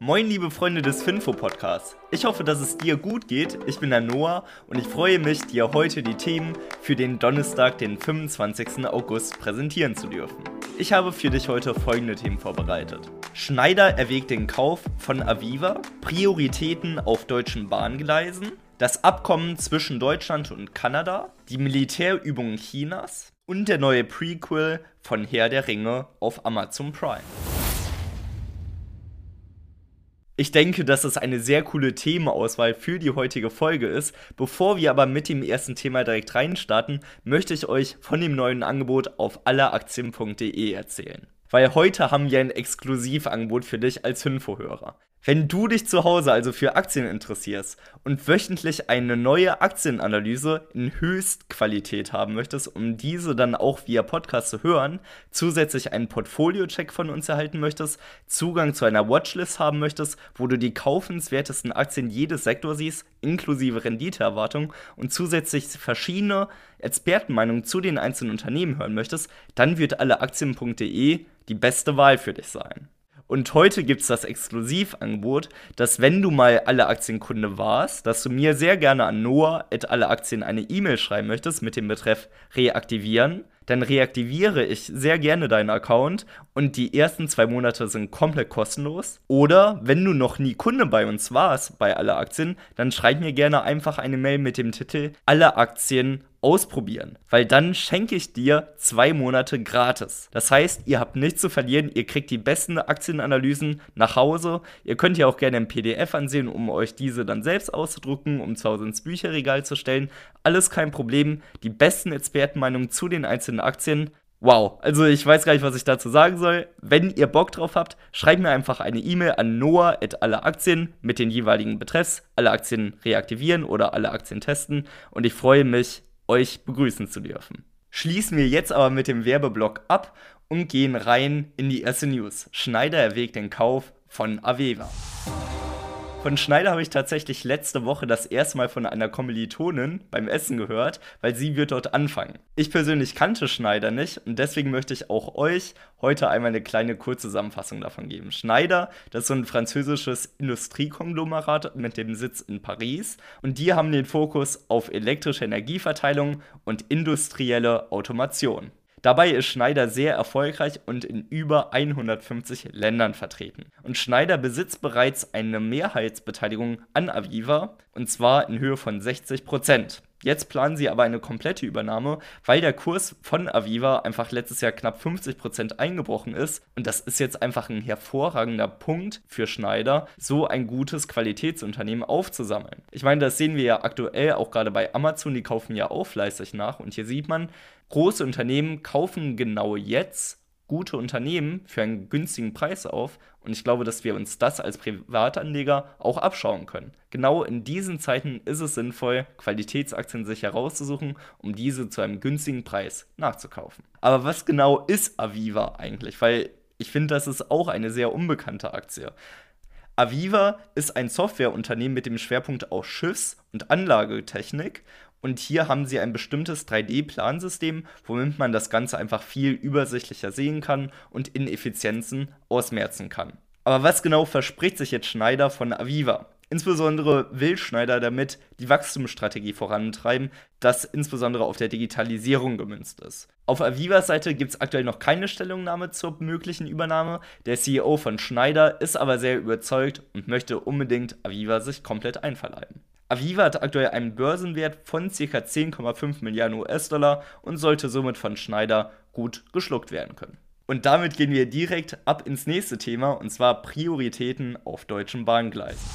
Moin liebe Freunde des Finfo Podcasts. Ich hoffe, dass es dir gut geht. Ich bin der Noah und ich freue mich, dir heute die Themen für den Donnerstag, den 25. August präsentieren zu dürfen. Ich habe für dich heute folgende Themen vorbereitet. Schneider erwägt den Kauf von Aviva, Prioritäten auf deutschen Bahngleisen, das Abkommen zwischen Deutschland und Kanada, die Militärübungen Chinas und der neue Prequel von Herr der Ringe auf Amazon Prime. Ich denke, dass es eine sehr coole Themenauswahl für die heutige Folge ist. Bevor wir aber mit dem ersten Thema direkt reinstarten, möchte ich euch von dem neuen Angebot auf alleraktien.de erzählen. Weil heute haben wir ein Exklusivangebot für dich als Hinfohörer. Wenn du dich zu Hause also für Aktien interessierst und wöchentlich eine neue Aktienanalyse in Höchstqualität haben möchtest, um diese dann auch via Podcast zu hören, zusätzlich einen Portfolio-Check von uns erhalten möchtest, Zugang zu einer Watchlist haben möchtest, wo du die kaufenswertesten Aktien jedes Sektors siehst, inklusive Renditeerwartung und zusätzlich verschiedene Expertenmeinungen zu den einzelnen Unternehmen hören möchtest, dann wird alleaktien.de die beste Wahl für dich sein. Und heute gibt es das Exklusivangebot, dass wenn du mal alle Aktienkunde warst, dass du mir sehr gerne an Noah at alle Aktien eine E-Mail schreiben möchtest mit dem Betreff reaktivieren dann reaktiviere ich sehr gerne deinen Account und die ersten zwei Monate sind komplett kostenlos. Oder wenn du noch nie Kunde bei uns warst, bei alle Aktien, dann schreib mir gerne einfach eine Mail mit dem Titel Alle Aktien ausprobieren, weil dann schenke ich dir zwei Monate gratis. Das heißt, ihr habt nichts zu verlieren, ihr kriegt die besten Aktienanalysen nach Hause. Ihr könnt ja auch gerne ein PDF ansehen, um euch diese dann selbst auszudrucken, um zu Hause ins Bücherregal zu stellen. Alles kein Problem. Die besten Expertenmeinungen zu den einzelnen Aktien. Wow, also ich weiß gar nicht, was ich dazu sagen soll. Wenn ihr Bock drauf habt, schreibt mir einfach eine E-Mail an noah at alle Aktien mit den jeweiligen Betreffs, alle Aktien reaktivieren oder alle Aktien testen und ich freue mich, euch begrüßen zu dürfen. Schließen wir jetzt aber mit dem Werbeblock ab und gehen rein in die erste News. Schneider erwägt den Kauf von Aveva. Von Schneider habe ich tatsächlich letzte Woche das erste Mal von einer Kommilitonin beim Essen gehört, weil sie wird dort anfangen. Ich persönlich kannte Schneider nicht und deswegen möchte ich auch euch heute einmal eine kleine Kurzzusammenfassung davon geben. Schneider, das ist so ein französisches Industriekonglomerat mit dem Sitz in Paris und die haben den Fokus auf elektrische Energieverteilung und industrielle Automation. Dabei ist Schneider sehr erfolgreich und in über 150 Ländern vertreten. Und Schneider besitzt bereits eine Mehrheitsbeteiligung an Aviva, und zwar in Höhe von 60 Prozent. Jetzt planen sie aber eine komplette Übernahme, weil der Kurs von Aviva einfach letztes Jahr knapp 50% eingebrochen ist. Und das ist jetzt einfach ein hervorragender Punkt für Schneider, so ein gutes Qualitätsunternehmen aufzusammeln. Ich meine, das sehen wir ja aktuell auch gerade bei Amazon, die kaufen ja auch fleißig nach. Und hier sieht man, große Unternehmen kaufen genau jetzt gute Unternehmen für einen günstigen Preis auf. Und ich glaube, dass wir uns das als Privatanleger auch abschauen können. Genau in diesen Zeiten ist es sinnvoll, Qualitätsaktien sich herauszusuchen, um diese zu einem günstigen Preis nachzukaufen. Aber was genau ist Aviva eigentlich? Weil ich finde, das ist auch eine sehr unbekannte Aktie. Aviva ist ein Softwareunternehmen mit dem Schwerpunkt auf Schiffs- und Anlagetechnik und hier haben sie ein bestimmtes 3D-Plansystem, womit man das Ganze einfach viel übersichtlicher sehen kann und Ineffizienzen ausmerzen kann. Aber was genau verspricht sich jetzt Schneider von Aviva? Insbesondere will Schneider damit die Wachstumsstrategie vorantreiben, das insbesondere auf der Digitalisierung gemünzt ist. Auf Avivas Seite gibt es aktuell noch keine Stellungnahme zur möglichen Übernahme. Der CEO von Schneider ist aber sehr überzeugt und möchte unbedingt Aviva sich komplett einverleiben. Aviva hat aktuell einen Börsenwert von ca. 10,5 Milliarden US-Dollar und sollte somit von Schneider gut geschluckt werden können. Und damit gehen wir direkt ab ins nächste Thema und zwar Prioritäten auf deutschen Bahngleisen.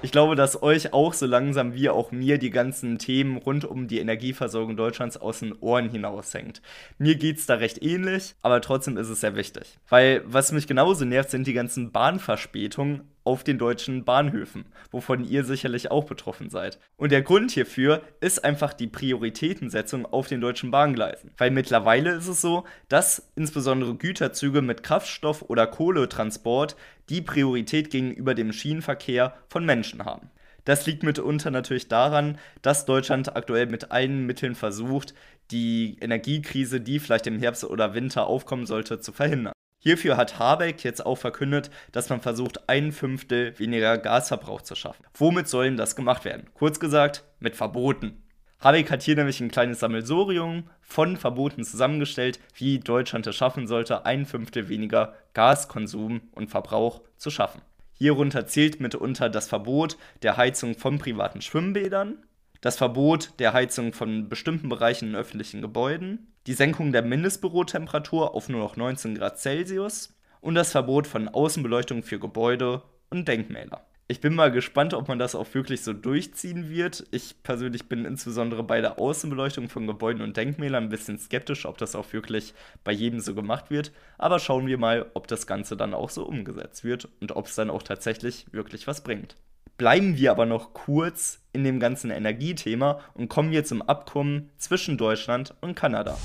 Ich glaube, dass euch auch so langsam wie auch mir die ganzen Themen rund um die Energieversorgung Deutschlands aus den Ohren hinaushängt. Mir geht es da recht ähnlich, aber trotzdem ist es sehr wichtig. Weil was mich genauso nervt, sind die ganzen Bahnverspätungen auf den deutschen Bahnhöfen, wovon ihr sicherlich auch betroffen seid. Und der Grund hierfür ist einfach die Prioritätensetzung auf den deutschen Bahngleisen. Weil mittlerweile ist es so, dass insbesondere Güterzüge mit Kraftstoff- oder Kohletransport die Priorität gegenüber dem Schienenverkehr von Menschen haben. Das liegt mitunter natürlich daran, dass Deutschland aktuell mit allen Mitteln versucht, die Energiekrise, die vielleicht im Herbst oder Winter aufkommen sollte, zu verhindern. Hierfür hat Habeck jetzt auch verkündet, dass man versucht, ein Fünftel weniger Gasverbrauch zu schaffen. Womit sollen das gemacht werden? Kurz gesagt, mit Verboten. Habeck hat hier nämlich ein kleines Sammelsurium von Verboten zusammengestellt, wie Deutschland es schaffen sollte, ein Fünftel weniger Gaskonsum und Verbrauch zu schaffen. Hierunter zählt mitunter das Verbot der Heizung von privaten Schwimmbädern, das Verbot der Heizung von bestimmten Bereichen in öffentlichen Gebäuden, die Senkung der Mindestbürotemperatur auf nur noch 19 Grad Celsius und das Verbot von Außenbeleuchtung für Gebäude und Denkmäler. Ich bin mal gespannt, ob man das auch wirklich so durchziehen wird. Ich persönlich bin insbesondere bei der Außenbeleuchtung von Gebäuden und Denkmälern ein bisschen skeptisch, ob das auch wirklich bei jedem so gemacht wird. Aber schauen wir mal, ob das Ganze dann auch so umgesetzt wird und ob es dann auch tatsächlich wirklich was bringt. Bleiben wir aber noch kurz in dem ganzen Energiethema und kommen wir zum Abkommen zwischen Deutschland und Kanada.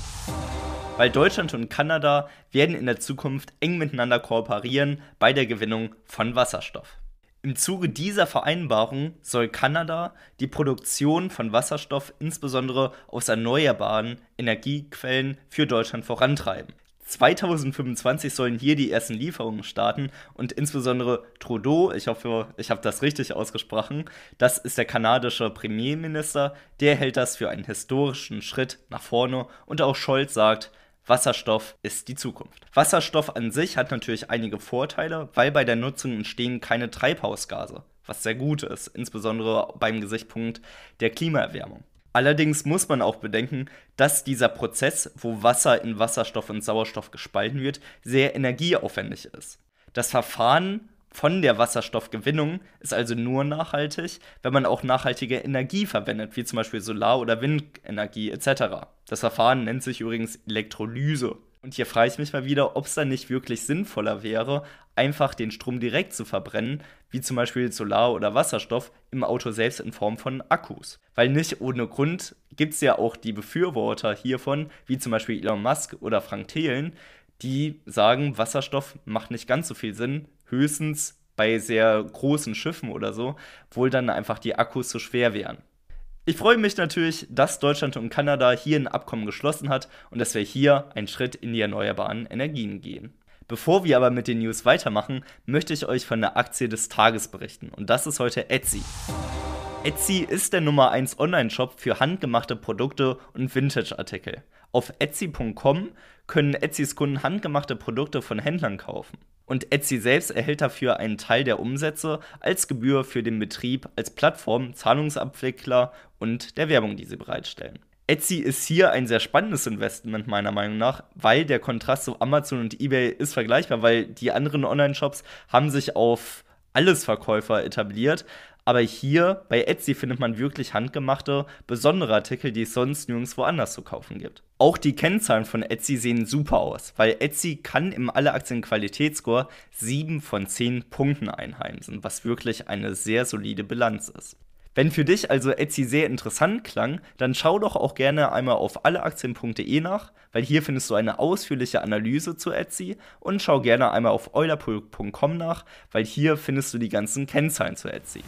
Weil Deutschland und Kanada werden in der Zukunft eng miteinander kooperieren bei der Gewinnung von Wasserstoff. Im Zuge dieser Vereinbarung soll Kanada die Produktion von Wasserstoff insbesondere aus erneuerbaren Energiequellen für Deutschland vorantreiben. 2025 sollen hier die ersten Lieferungen starten und insbesondere Trudeau, ich hoffe, ich habe das richtig ausgesprochen, das ist der kanadische Premierminister, der hält das für einen historischen Schritt nach vorne und auch Scholz sagt, Wasserstoff ist die Zukunft. Wasserstoff an sich hat natürlich einige Vorteile, weil bei der Nutzung entstehen keine Treibhausgase, was sehr gut ist, insbesondere beim Gesichtspunkt der Klimaerwärmung. Allerdings muss man auch bedenken, dass dieser Prozess, wo Wasser in Wasserstoff und Sauerstoff gespalten wird, sehr energieaufwendig ist. Das Verfahren von der Wasserstoffgewinnung ist also nur nachhaltig, wenn man auch nachhaltige Energie verwendet, wie zum Beispiel Solar- oder Windenergie etc. Das Verfahren nennt sich übrigens Elektrolyse. Und hier frage ich mich mal wieder, ob es dann nicht wirklich sinnvoller wäre, einfach den Strom direkt zu verbrennen, wie zum Beispiel Solar- oder Wasserstoff, im Auto selbst in Form von Akkus. Weil nicht ohne Grund gibt es ja auch die Befürworter hiervon, wie zum Beispiel Elon Musk oder Frank Thelen, die sagen, Wasserstoff macht nicht ganz so viel Sinn, höchstens bei sehr großen Schiffen oder so, wohl dann einfach die Akkus zu schwer wären. Ich freue mich natürlich, dass Deutschland und Kanada hier ein Abkommen geschlossen hat und dass wir hier einen Schritt in die erneuerbaren Energien gehen. Bevor wir aber mit den News weitermachen, möchte ich euch von der Aktie des Tages berichten und das ist heute Etsy. Etsy ist der Nummer 1 Online-Shop für handgemachte Produkte und Vintage-Artikel. Auf Etsy.com können Etsys Kunden handgemachte Produkte von Händlern kaufen. Und Etsy selbst erhält dafür einen Teil der Umsätze als Gebühr für den Betrieb als Plattform, Zahlungsabwickler und der Werbung, die sie bereitstellen. Etsy ist hier ein sehr spannendes Investment meiner Meinung nach, weil der Kontrast zu Amazon und eBay ist vergleichbar, weil die anderen Online-Shops haben sich auf Allesverkäufer etabliert, aber hier bei Etsy findet man wirklich handgemachte, besondere Artikel, die es sonst nirgendwo anders zu kaufen gibt. Auch die Kennzahlen von Etsy sehen super aus, weil Etsy kann im Alle-Aktien-Qualitätsscore 7 von 10 Punkten einheimsen, was wirklich eine sehr solide Bilanz ist. Wenn für dich also Etsy sehr interessant klang, dann schau doch auch gerne einmal auf alleaktien.de nach, weil hier findest du eine ausführliche Analyse zu Etsy und schau gerne einmal auf eulerpool.com nach, weil hier findest du die ganzen Kennzahlen zu Etsy.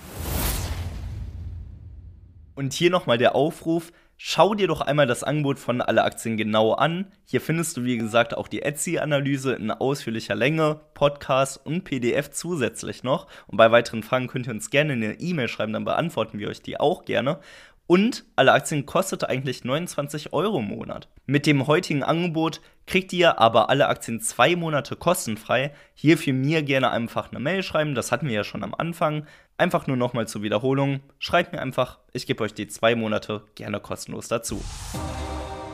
Und hier nochmal der Aufruf, Schau dir doch einmal das Angebot von alle Aktien genau an. Hier findest du, wie gesagt, auch die Etsy-Analyse in ausführlicher Länge, Podcast und PDF zusätzlich noch. Und bei weiteren Fragen könnt ihr uns gerne eine E-Mail schreiben, dann beantworten wir euch die auch gerne. Und alle Aktien kostete eigentlich 29 Euro im Monat. Mit dem heutigen Angebot kriegt ihr aber alle Aktien zwei Monate kostenfrei. Hierfür mir gerne einfach eine Mail schreiben, das hatten wir ja schon am Anfang. Einfach nur nochmal zur Wiederholung. Schreibt mir einfach, ich gebe euch die zwei Monate gerne kostenlos dazu.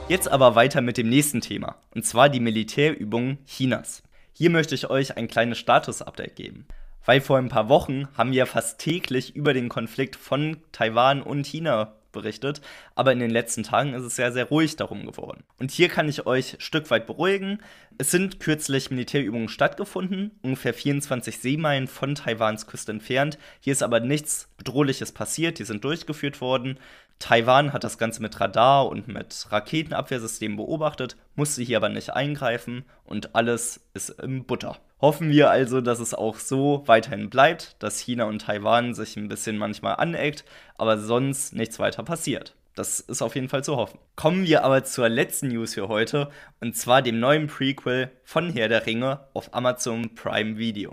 Jetzt aber weiter mit dem nächsten Thema, und zwar die Militärübungen Chinas. Hier möchte ich euch ein kleines Status-Update geben. Weil vor ein paar Wochen haben wir fast täglich über den Konflikt von Taiwan und China berichtet, aber in den letzten Tagen ist es sehr, sehr ruhig darum geworden. Und hier kann ich euch ein Stück weit beruhigen. Es sind kürzlich Militärübungen stattgefunden, ungefähr 24 Seemeilen von Taiwans Küste entfernt. Hier ist aber nichts Bedrohliches passiert, die sind durchgeführt worden. Taiwan hat das Ganze mit Radar und mit Raketenabwehrsystemen beobachtet, musste hier aber nicht eingreifen und alles ist im Butter. Hoffen wir also, dass es auch so weiterhin bleibt, dass China und Taiwan sich ein bisschen manchmal aneckt, aber sonst nichts weiter passiert. Das ist auf jeden Fall zu hoffen. Kommen wir aber zur letzten News für heute und zwar dem neuen Prequel von Herr der Ringe auf Amazon Prime Video.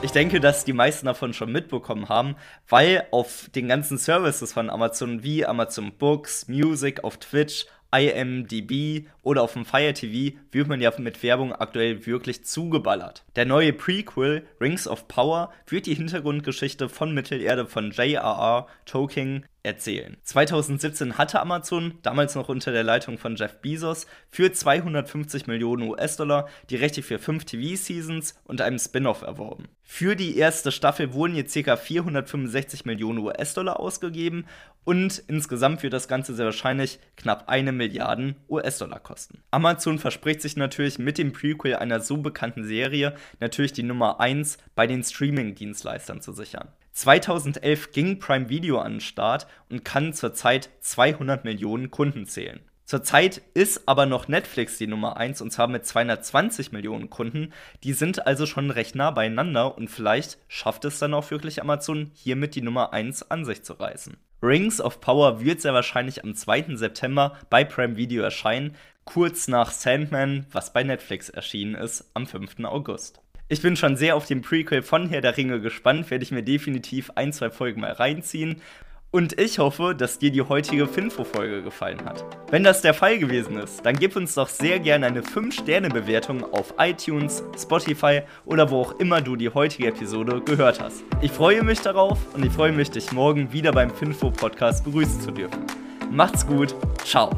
Ich denke, dass die meisten davon schon mitbekommen haben, weil auf den ganzen Services von Amazon wie Amazon Books, Music, auf Twitch, IMDb oder auf dem Fire TV wird man ja mit Werbung aktuell wirklich zugeballert. Der neue Prequel Rings of Power wird die Hintergrundgeschichte von Mittelerde von J.R.R. Tolkien erzählen. 2017 hatte Amazon, damals noch unter der Leitung von Jeff Bezos, für 250 Millionen US-Dollar die Rechte für fünf TV-Seasons und einem Spin-off erworben. Für die erste Staffel wurden jetzt ca. 465 Millionen US-Dollar ausgegeben und insgesamt wird das Ganze sehr wahrscheinlich knapp eine Milliarde US-Dollar kosten. Amazon verspricht sich natürlich mit dem Prequel einer so bekannten Serie natürlich die Nummer 1 bei den Streaming-Dienstleistern zu sichern. 2011 ging Prime Video an den Start und kann zurzeit 200 Millionen Kunden zählen. Zurzeit ist aber noch Netflix die Nummer 1 und zwar mit 220 Millionen Kunden. Die sind also schon recht nah beieinander und vielleicht schafft es dann auch wirklich Amazon, hiermit die Nummer 1 an sich zu reißen. Rings of Power wird sehr wahrscheinlich am 2. September bei Prime Video erscheinen, kurz nach Sandman, was bei Netflix erschienen ist, am 5. August. Ich bin schon sehr auf den Prequel von Herr der Ringe gespannt, werde ich mir definitiv ein, zwei Folgen mal reinziehen. Und ich hoffe, dass dir die heutige Finfo-Folge gefallen hat. Wenn das der Fall gewesen ist, dann gib uns doch sehr gerne eine 5-Sterne-Bewertung auf iTunes, Spotify oder wo auch immer du die heutige Episode gehört hast. Ich freue mich darauf und ich freue mich, dich morgen wieder beim Finfo-Podcast begrüßen zu dürfen. Macht's gut, ciao.